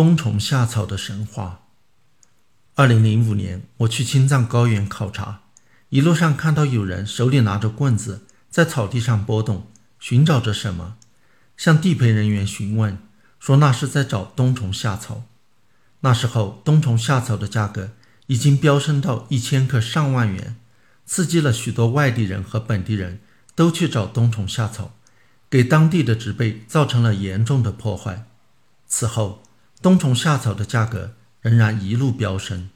冬虫夏草的神话。二零零五年，我去青藏高原考察，一路上看到有人手里拿着棍子，在草地上拨动，寻找着什么。向地陪人员询问，说那是在找冬虫夏草。那时候，冬虫夏草的价格已经飙升到一千克上万元，刺激了许多外地人和本地人都去找冬虫夏草，给当地的植被造成了严重的破坏。此后，冬虫夏草的价格仍然一路飙升，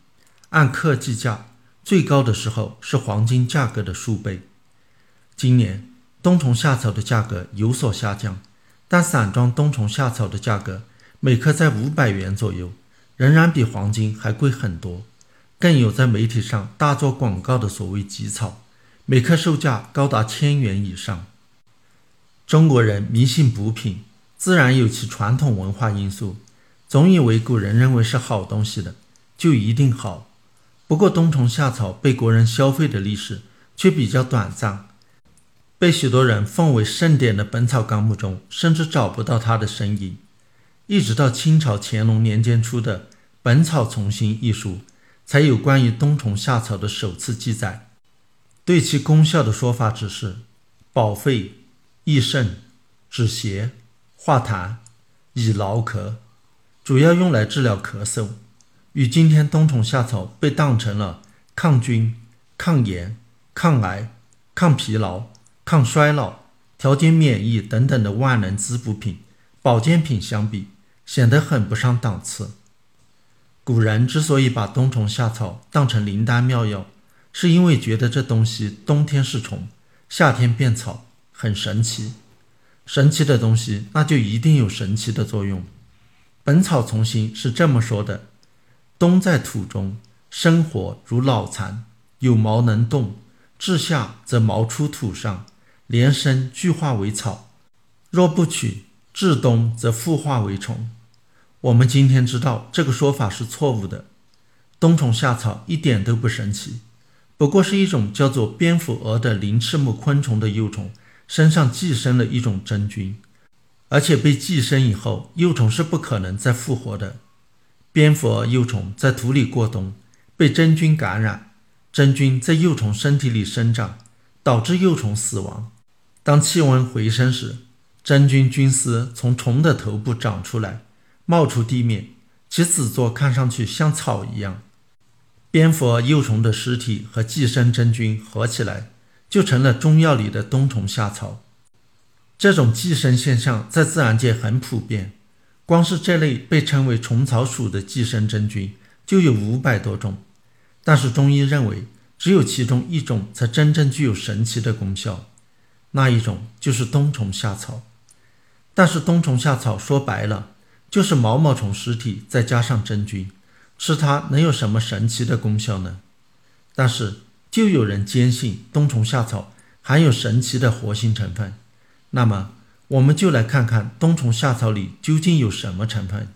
按克计价，最高的时候是黄金价格的数倍。今年冬虫夏草的价格有所下降，但散装冬虫夏草的价格每克在五百元左右，仍然比黄金还贵很多。更有在媒体上大做广告的所谓吉草，每克售价高达千元以上。中国人迷信补品，自然有其传统文化因素。总以为古人认为是好东西的，就一定好。不过冬虫夏草被国人消费的历史却比较短暂，被许多人奉为圣典的《本草纲目》中甚至找不到它的身影。一直到清朝乾隆年间出的《本草从新》一书，才有关于冬虫夏草的首次记载。对其功效的说法只是保肺、益肾、止邪、化痰、以劳咳。主要用来治疗咳嗽，与今天冬虫夏草被当成了抗菌、抗炎、抗癌、抗疲劳、抗衰老、调节免疫等等的万能滋补品、保健品相比，显得很不上档次。古人之所以把冬虫夏草当成灵丹妙药，是因为觉得这东西冬天是虫，夏天变草，很神奇。神奇的东西，那就一定有神奇的作用。《本草从新》是这么说的：“冬在土中，生活如老蚕，有毛能动；至夏则毛出土上，连生俱化为草；若不取，至冬则复化为虫。”我们今天知道这个说法是错误的。冬虫夏草一点都不神奇，不过是一种叫做蝙蝠蛾的鳞翅目昆虫的幼虫身上寄生了一种真菌。而且被寄生以后，幼虫是不可能再复活的。蝙蝠幼虫在土里过冬，被真菌感染，真菌在幼虫身体里生长，导致幼虫死亡。当气温回升时，真菌菌丝从虫的头部长出来，冒出地面，其子座看上去像草一样。蝙蝠幼虫的尸体和寄生真菌合起来，就成了中药里的冬虫夏草。这种寄生现象在自然界很普遍，光是这类被称为虫草属的寄生真菌就有五百多种。但是中医认为，只有其中一种才真正具有神奇的功效，那一种就是冬虫夏草。但是冬虫夏草说白了就是毛毛虫尸体再加上真菌，吃它能有什么神奇的功效呢？但是就有人坚信冬虫夏草含有神奇的活性成分。那么，我们就来看看冬虫夏草里究竟有什么成分。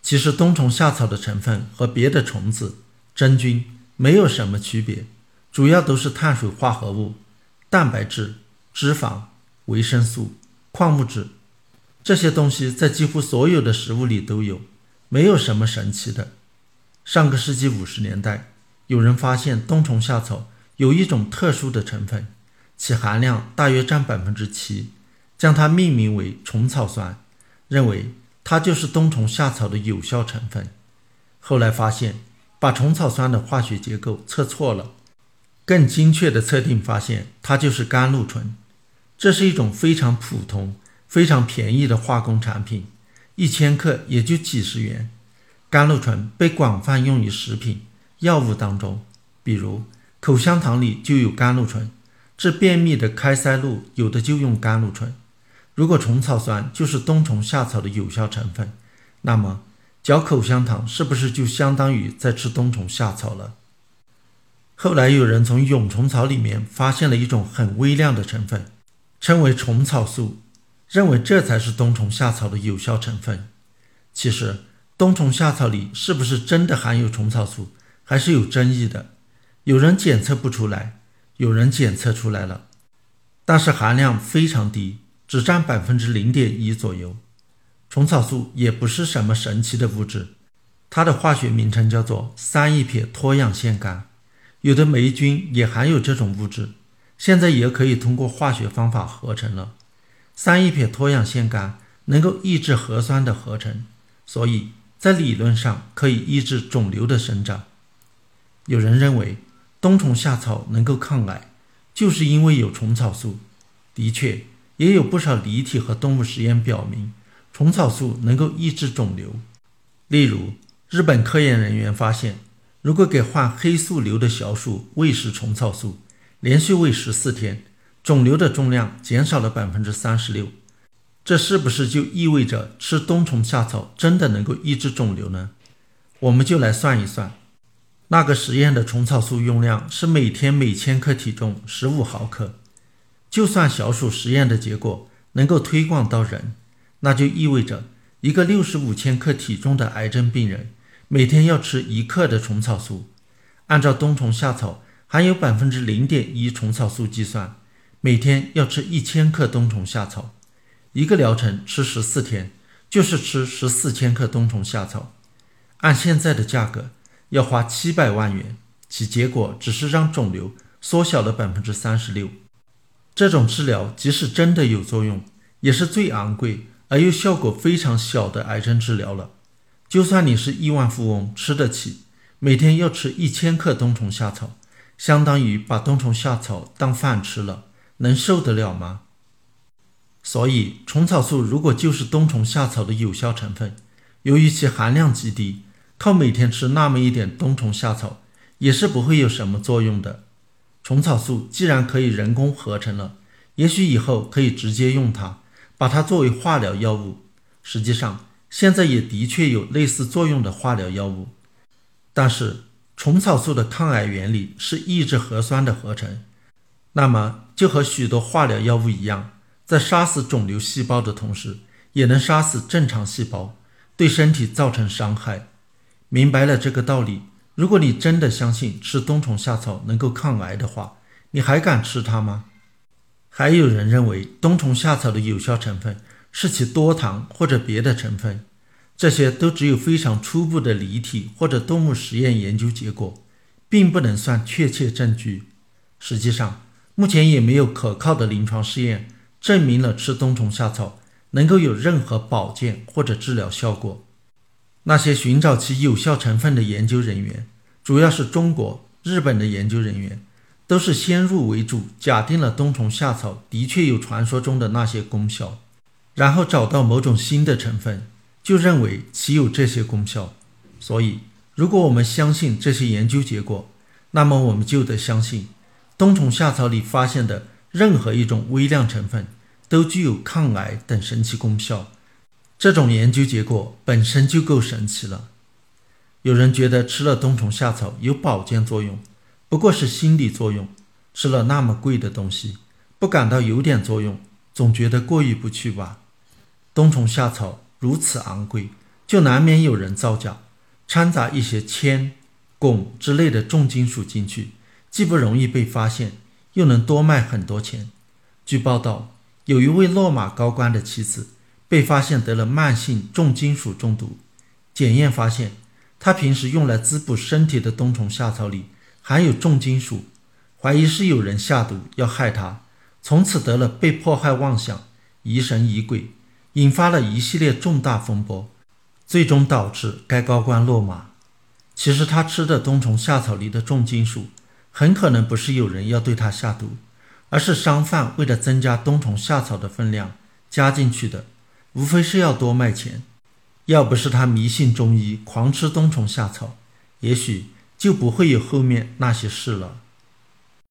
其实，冬虫夏草的成分和别的虫子、真菌没有什么区别，主要都是碳水化合物、蛋白质、脂肪、维生素、矿物质，这些东西在几乎所有的食物里都有，没有什么神奇的。上个世纪五十年代，有人发现冬虫夏草有一种特殊的成分。其含量大约占百分之七，将它命名为虫草酸，认为它就是冬虫夏草的有效成分。后来发现，把虫草酸的化学结构测错了，更精确的测定发现它就是甘露醇。这是一种非常普通、非常便宜的化工产品，一千克也就几十元。甘露醇被广泛用于食品、药物当中，比如口香糖里就有甘露醇。治便秘的开塞露有的就用甘露醇。如果虫草酸就是冬虫夏草的有效成分，那么嚼口香糖是不是就相当于在吃冬虫夏草了？后来有人从蛹虫草里面发现了一种很微量的成分，称为虫草素，认为这才是冬虫夏草的有效成分。其实冬虫夏草里是不是真的含有虫草素，还是有争议的，有人检测不出来。有人检测出来了，但是含量非常低，只占百分之零点一左右。虫草素也不是什么神奇的物质，它的化学名称叫做三一撇脱氧腺苷。有的霉菌也含有这种物质，现在也可以通过化学方法合成了。三一撇脱氧腺苷能够抑制核酸的合成，所以在理论上可以抑制肿瘤的生长。有人认为冬虫夏草能够抗癌，就是因为有虫草素。的确，也有不少离体和动物实验表明，虫草素能够抑制肿瘤。例如，日本科研人员发现，如果给患黑素瘤的小鼠喂食虫草素，连续喂十四天，肿瘤的重量减少了百分之三十六。这是不是就意味着吃冬虫夏草真的能够抑制肿瘤呢？我们就来算一算，那个实验的虫草素用量是每天每千克体重十五毫克。就算小鼠实验的结果能够推广到人，那就意味着一个六十五千克体重的癌症病人每天要吃一克的虫草素。按照冬虫夏草含有百分之零点一虫草素计算，每天要吃一千克冬虫夏草。一个疗程吃十四天，就是吃十四千克冬虫夏草。按现在的价格，要花七百万元，其结果只是让肿瘤缩小了百分之三十六。这种治疗即使真的有作用，也是最昂贵而又效果非常小的癌症治疗了。就算你是亿万富翁，吃得起，每天要吃一千克冬虫夏草，相当于把冬虫夏草当饭吃了，能受得了吗？所以，虫草素如果就是冬虫夏草的有效成分，由于其含量极低，靠每天吃那么一点冬虫夏草也是不会有什么作用的。虫草素既然可以人工合成了，也许以后可以直接用它，把它作为化疗药物。实际上，现在也的确有类似作用的化疗药物。但是，虫草素的抗癌原理是抑制核酸的合成，那么就和许多化疗药物一样，在杀死肿瘤细胞的同时，也能杀死正常细胞，对身体造成伤害。明白了这个道理。如果你真的相信吃冬虫夏草能够抗癌的话，你还敢吃它吗？还有人认为冬虫夏草的有效成分是其多糖或者别的成分，这些都只有非常初步的离体或者动物实验研究结果，并不能算确切证据。实际上，目前也没有可靠的临床试验证明了吃冬虫夏草能够有任何保健或者治疗效果。那些寻找其有效成分的研究人员，主要是中国、日本的研究人员，都是先入为主，假定了冬虫夏草的确有传说中的那些功效，然后找到某种新的成分，就认为其有这些功效。所以，如果我们相信这些研究结果，那么我们就得相信，冬虫夏草里发现的任何一种微量成分都具有抗癌等神奇功效。这种研究结果本身就够神奇了。有人觉得吃了冬虫夏草有保健作用，不过是心理作用。吃了那么贵的东西，不感到有点作用，总觉得过意不去吧？冬虫夏草如此昂贵，就难免有人造假，掺杂一些铅、汞之类的重金属进去，既不容易被发现，又能多卖很多钱。据报道，有一位落马高官的妻子。被发现得了慢性重金属中毒，检验发现他平时用来滋补身体的冬虫夏草里含有重金属，怀疑是有人下毒要害他，从此得了被迫害妄想、疑神疑鬼，引发了一系列重大风波，最终导致该高官落马。其实他吃的冬虫夏草里的重金属，很可能不是有人要对他下毒，而是商贩为了增加冬虫夏草的分量加进去的。无非是要多卖钱，要不是他迷信中医，狂吃冬虫夏草，也许就不会有后面那些事了。